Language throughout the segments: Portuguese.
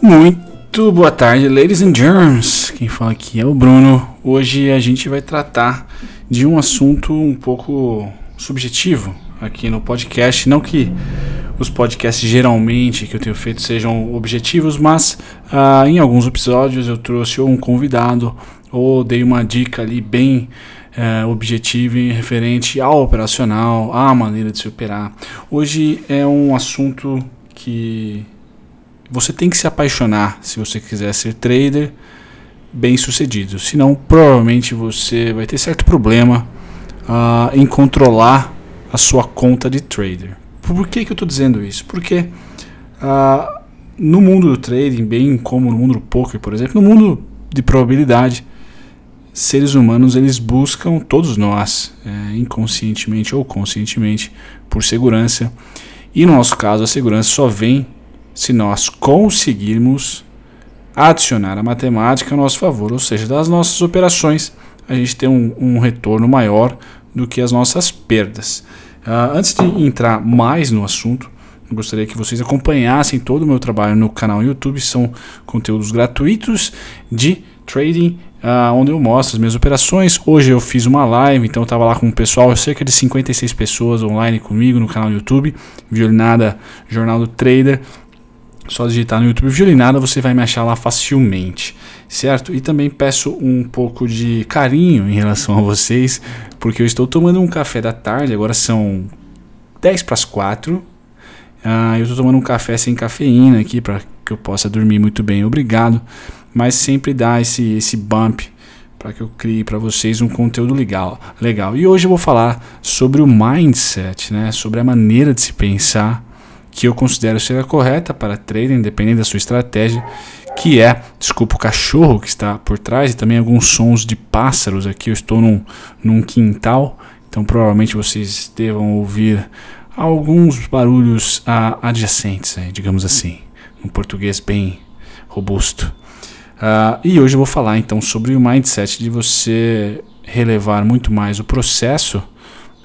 Muito boa tarde, ladies and germs. Quem fala aqui é o Bruno. Hoje a gente vai tratar de um assunto um pouco subjetivo aqui no podcast. Não que os podcasts geralmente que eu tenho feito sejam objetivos, mas ah, em alguns episódios eu trouxe um convidado ou dei uma dica ali bem é, objetivo e referente ao operacional, à maneira de se operar. Hoje é um assunto que você tem que se apaixonar se você quiser ser trader bem sucedido. Senão, provavelmente você vai ter certo problema uh, em controlar a sua conta de trader. Por que, que eu estou dizendo isso? Porque uh, no mundo do trading, bem como no mundo do poker, por exemplo, no mundo de probabilidade, seres humanos eles buscam, todos nós, é, inconscientemente ou conscientemente, por segurança. E no nosso caso, a segurança só vem se nós conseguirmos adicionar a matemática a nosso favor, ou seja, das nossas operações, a gente tem um, um retorno maior do que as nossas perdas. Uh, antes de entrar mais no assunto, gostaria que vocês acompanhassem todo o meu trabalho no canal YouTube. São conteúdos gratuitos de trading, uh, onde eu mostro as minhas operações. Hoje eu fiz uma live, então estava lá com o pessoal, cerca de 56 pessoas online comigo no canal YouTube, Violinada Jornal do Trader. Só digitar no YouTube Violinada, você vai me achar lá facilmente, certo? E também peço um pouco de carinho em relação a vocês, porque eu estou tomando um café da tarde, agora são 10 para as 4. Ah, eu estou tomando um café sem cafeína aqui para que eu possa dormir muito bem, obrigado. Mas sempre dá esse, esse bump para que eu crie para vocês um conteúdo legal, legal. E hoje eu vou falar sobre o mindset, né? sobre a maneira de se pensar que eu considero ser a correta para trader, independente da sua estratégia, que é, desculpa o cachorro que está por trás e também alguns sons de pássaros aqui. Eu estou num, num quintal, então provavelmente vocês devam ouvir alguns barulhos ah, adjacentes, digamos assim, um português bem robusto. Uh, e hoje eu vou falar então sobre o mindset de você relevar muito mais o processo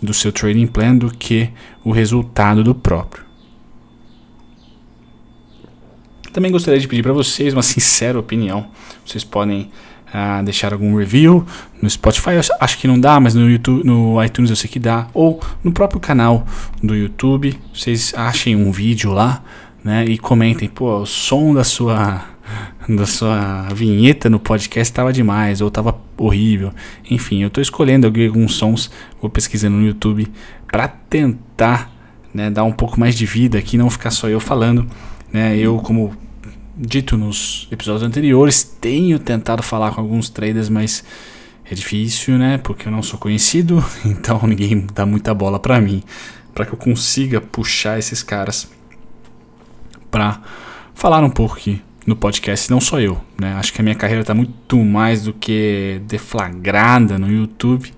do seu trading plan do que o resultado do próprio. Também gostaria de pedir para vocês uma sincera opinião. Vocês podem uh, deixar algum review no Spotify, acho que não dá, mas no YouTube, no iTunes eu sei que dá, ou no próprio canal do YouTube. Vocês achem um vídeo lá, né, e comentem, pô, o som da sua da sua vinheta no podcast estava demais ou estava horrível. Enfim, eu estou escolhendo alguns sons, vou pesquisando no YouTube para tentar né, dar um pouco mais de vida aqui, não ficar só eu falando. Né, eu, como dito nos episódios anteriores, tenho tentado falar com alguns traders, mas é difícil, né? Porque eu não sou conhecido, então ninguém dá muita bola para mim, para que eu consiga puxar esses caras para falar um pouco aqui no podcast, não só eu, né? Acho que a minha carreira está muito mais do que deflagrada no YouTube,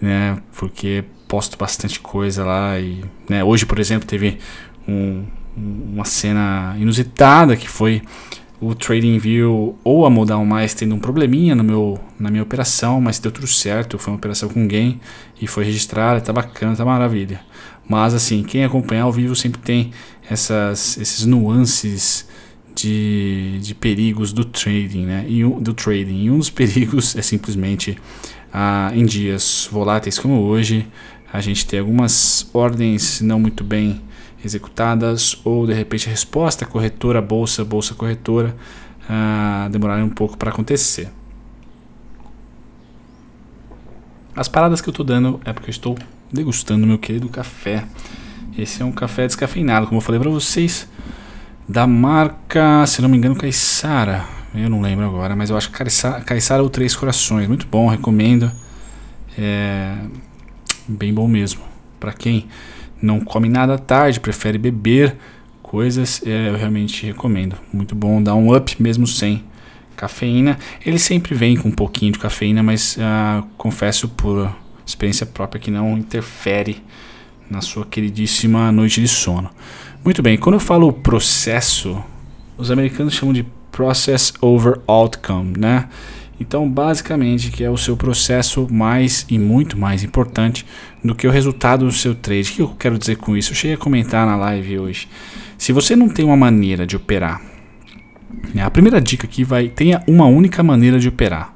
né? Porque posto bastante coisa lá e, né? Hoje, por exemplo, teve um, uma cena inusitada que foi o TradingView ou a Modal Mais tendo um probleminha no meu, na minha operação, mas deu tudo certo. Foi uma operação com gain e foi registrada, tá bacana, tá maravilha. Mas assim, quem acompanhar ao vivo sempre tem essas, esses nuances de, de perigos do trading, né? E do trading. E um dos perigos é simplesmente ah, em dias voláteis como hoje, a gente tem algumas ordens não muito bem executadas ou de repente a resposta corretora, bolsa, bolsa corretora, uh, demorarem um pouco para acontecer. As paradas que eu estou dando é porque eu estou degustando meu querido café. Esse é um café descafeinado, como eu falei para vocês, da marca, se não me engano, Caissara. Eu não lembro agora, mas eu acho que Caissara ou Três Corações. Muito bom, recomendo. É bem bom mesmo. Para quem não come nada à tarde, prefere beber coisas, é, eu realmente recomendo. Muito bom, dá um up mesmo sem cafeína. Ele sempre vem com um pouquinho de cafeína, mas uh, confesso por experiência própria que não interfere na sua queridíssima noite de sono. Muito bem, quando eu falo processo, os americanos chamam de process over outcome, né? Então, basicamente, que é o seu processo mais e muito mais importante do que o resultado do seu trade. O que eu quero dizer com isso? Eu cheguei a comentar na live hoje. Se você não tem uma maneira de operar A primeira dica aqui vai: tenha uma única maneira de operar.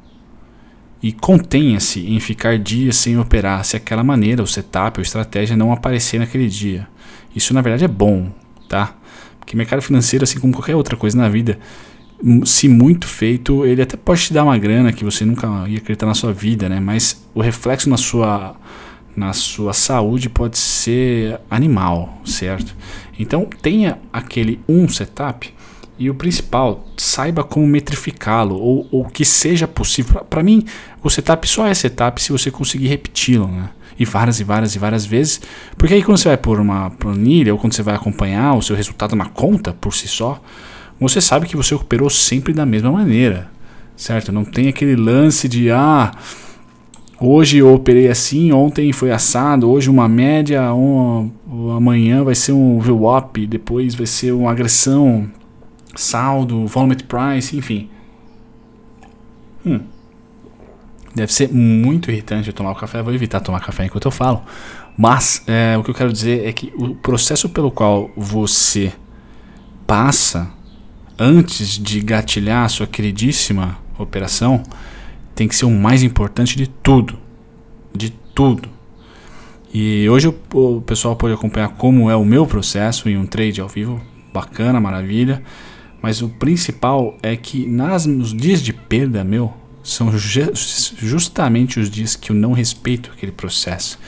E contenha-se em ficar dias sem operar se aquela maneira, o setup ou estratégia não aparecer naquele dia. Isso na verdade é bom, tá? Porque mercado financeiro, assim como qualquer outra coisa na vida, se muito feito, ele até pode te dar uma grana que você nunca ia acreditar na sua vida, né? Mas o reflexo na sua na sua saúde pode ser animal, certo? Então tenha aquele um setup e o principal, saiba como metrificá-lo ou, ou que seja possível. Para mim, o setup só é setup se você conseguir repeti-lo, né? E várias e várias e várias vezes. Porque aí quando você vai pôr uma planilha ou quando você vai acompanhar o seu resultado na conta por si só, você sabe que você operou sempre da mesma maneira, certo? Não tem aquele lance de ah, hoje eu operei assim, ontem foi assado, hoje uma média, um, amanhã vai ser um VWAP, depois vai ser uma agressão saldo, volume price, enfim. Hum. Deve ser muito irritante eu tomar o café. Vou evitar tomar café enquanto eu falo. Mas é, o que eu quero dizer é que o processo pelo qual você passa antes de gatilhar a sua queridíssima operação tem que ser o mais importante de tudo. De tudo. E hoje o, pessoal pode acompanhar como é o meu processo em um trade ao vivo. Bacana, maravilha. Mas o principal é que nas, nos dias de perda meu, são justamente os dias que eu não respeito aquele processo,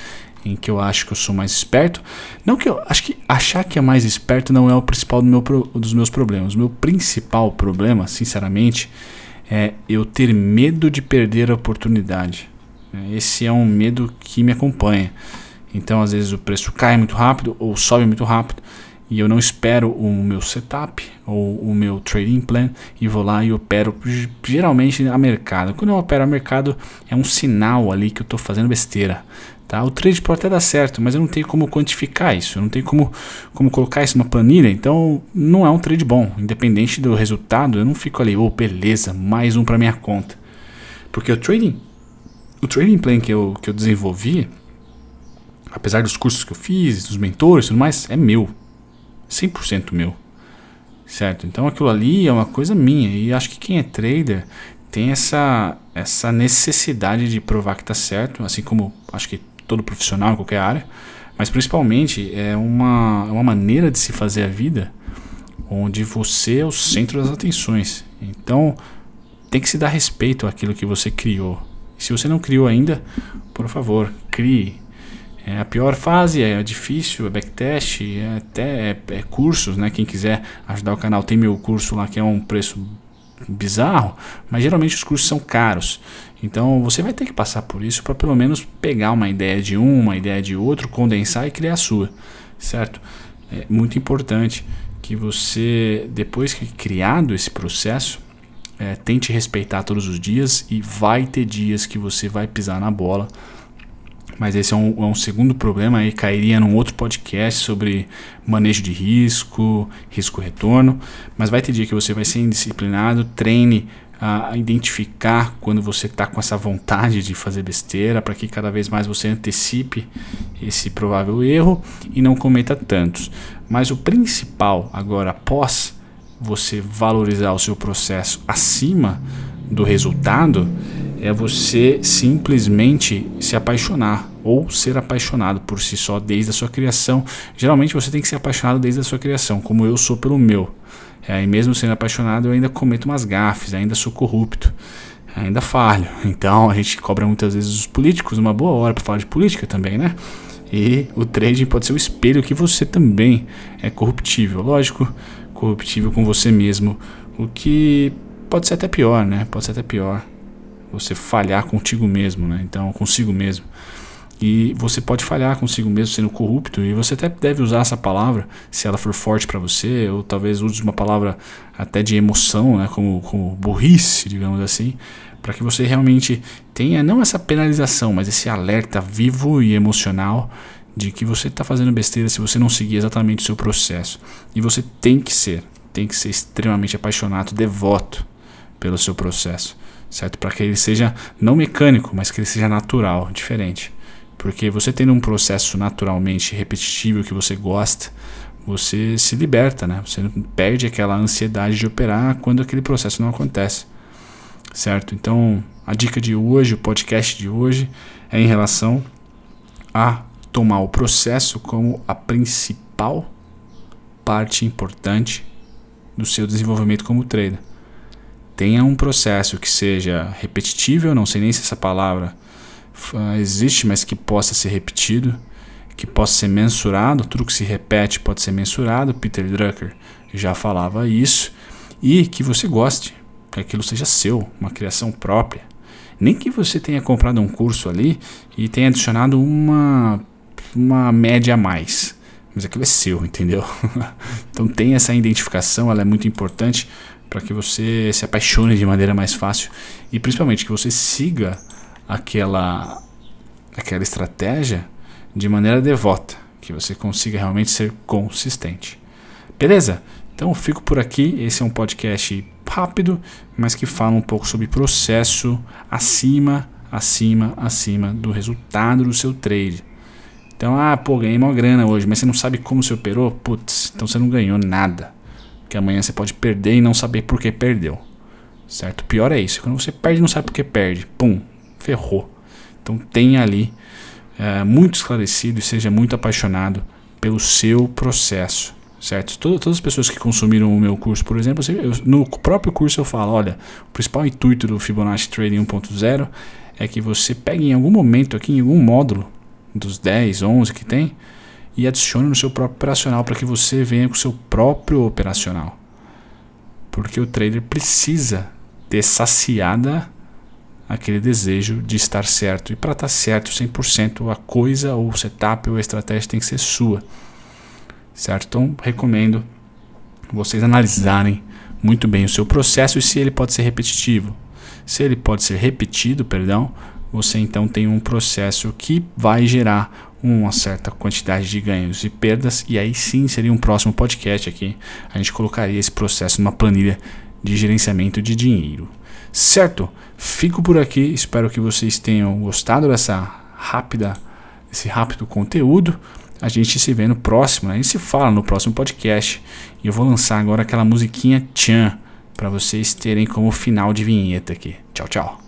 em que eu acho que eu sou mais esperto. Não que eu acho que achar que é mais esperto não é o principal do meu, dos meus problemas. O meu principal problema, sinceramente, é eu ter medo de perder a oportunidade. Esse é um medo que me acompanha. Então, às vezes o preço cai muito rápido ou sobe muito rápido e eu não espero o meu setup ou o meu trading plan e vou lá e opero geralmente a mercado. Quando eu opero a mercado é um sinal ali que eu estou fazendo besteira. Tá? O trade pode até dar certo, mas eu não tenho como quantificar isso, eu não tenho como, como colocar isso numa planilha, então não é um trade bom. Independente do resultado, eu não fico ali, oh beleza, mais um para minha conta. Porque o trading, o trading plan que eu, que eu desenvolvi, apesar dos cursos que eu fiz, dos mentores e tudo mais, é meu 100% meu. Certo? Então aquilo ali é uma coisa minha. E acho que quem é trader tem essa, essa necessidade de provar que está certo, assim como acho que todo profissional em qualquer área. Mas principalmente é uma, é uma maneira de se fazer a vida onde você é o centro das atenções. Então tem que se dar respeito àquilo que você criou. Se você não criou ainda, por favor, crie. É a pior fase, é difícil, é backtest, é até é, é cursos, né? Quem quiser ajudar o canal tem meu curso lá que é um preço bizarro, mas geralmente os cursos são caros. Então você vai ter que passar por isso para pelo menos pegar uma ideia de um, uma ideia de outro, condensar e criar a sua, certo? É muito importante que você, depois que criado esse processo, é, tente respeitar todos os dias e vai ter dias que você vai pisar na bola mas esse é um, é um, segundo problema aí cairia num outro podcast sobre manejo de risco, risco-retorno. Mas vai ter dia que você vai ser indisciplinado, treine a identificar quando você está com essa vontade de fazer besteira, para que cada vez mais você antecipe esse provável erro e não cometa tantos. Mas o principal agora, após você valorizar o seu processo acima do resultado, é você simplesmente se apaixonar ou ser apaixonado por si só desde a sua criação. Geralmente você tem que ser apaixonado desde a sua criação, como eu sou pelo meu. É, e mesmo sendo apaixonado, eu ainda cometo umas gafes, ainda sou corrupto, ainda falho. Então a gente cobra muitas vezes os políticos uma boa hora para falar de política também, né? E o trading pode ser o espelho que você também é corruptível. Lógico, corruptível com você mesmo, o que pode ser até pior, né? Pode ser até pior você falhar contigo mesmo, né? Então, consigo mesmo. E você pode falhar consigo mesmo sendo corrupto, e você até deve usar essa palavra se ela for forte para você, ou talvez use uma palavra até de emoção, né, como, como burrice, digamos assim, para que você realmente tenha não essa penalização, mas esse alerta vivo e emocional de que você está fazendo besteira se você não seguir exatamente o seu processo. E você tem que ser, tem que ser extremamente apaixonado, devoto pelo seu processo certo? Para que ele seja não mecânico, mas que ele seja natural, diferente. Porque você tendo um processo naturalmente repetitivo que você gosta, você se liberta, né? Você perde aquela ansiedade de operar quando aquele processo não acontece. Certo? Então, a dica de hoje, o podcast de hoje, é em relação a tomar o processo como a principal parte importante do seu desenvolvimento como trader. Tenha um processo que seja repetitivo, não sei nem se essa palavra existe, mas que possa ser repetido que possa ser mensurado, tudo que se repete pode ser mensurado, Peter Drucker já falava isso, e que você goste, que aquilo seja seu, uma criação própria. Nem que você tenha comprado um curso ali e tenha adicionado uma, uma média a mais, mas aquilo é seu, entendeu? então tem essa identificação, ela é muito importante para que você se apaixone de maneira mais fácil e principalmente que você siga aquela aquela estratégia de maneira devota, que você consiga realmente ser consistente. Beleza? Então eu fico por aqui. Esse é um podcast rápido, mas que fala um pouco sobre processo acima, acima, acima do resultado do seu trade. Então, ah, pô, ganhei uma grana hoje, mas você não sabe como você operou? Putz, então você não ganhou nada. Porque amanhã você pode perder e não saber por que perdeu. Certo? Pior é isso. Quando você perde e não sabe por que perde. Pum, ferrou. Então tem ali é, muito esclarecido e seja muito apaixonado pelo seu processo, certo? Todas, todas as pessoas que consumiram o meu curso, por exemplo, eu, no próprio curso eu falo, olha, o principal intuito do Fibonacci Trading 1.0 é que você pegue em algum momento aqui, em algum módulo dos 10, 11 que tem, e adicione no seu próprio operacional para que você venha com o seu próprio operacional. Porque o trader precisa ter saciada aquele desejo de estar certo. E para estar certo 100%, a coisa ou o setup ou a estratégia tem que ser sua. Certo? Então, recomendo vocês analisarem muito bem o seu processo e se ele pode ser repetitivo. Se ele pode ser repetido, perdão, você então tem um processo que vai gerar uma certa quantidade de ganhos e perdas, e aí sim seria um próximo podcast aqui. A gente colocaria esse processo numa planilha de gerenciamento de dinheiro. Certo? Fico por aqui, espero que vocês tenham gostado dessa rápida, esse rápido conteúdo. A gente se vê no próximo, né? a gente se fala no próximo podcast. E eu vou lançar agora aquela musiquinha Tchan para vocês terem como final de vinheta aqui. Tchau, tchau.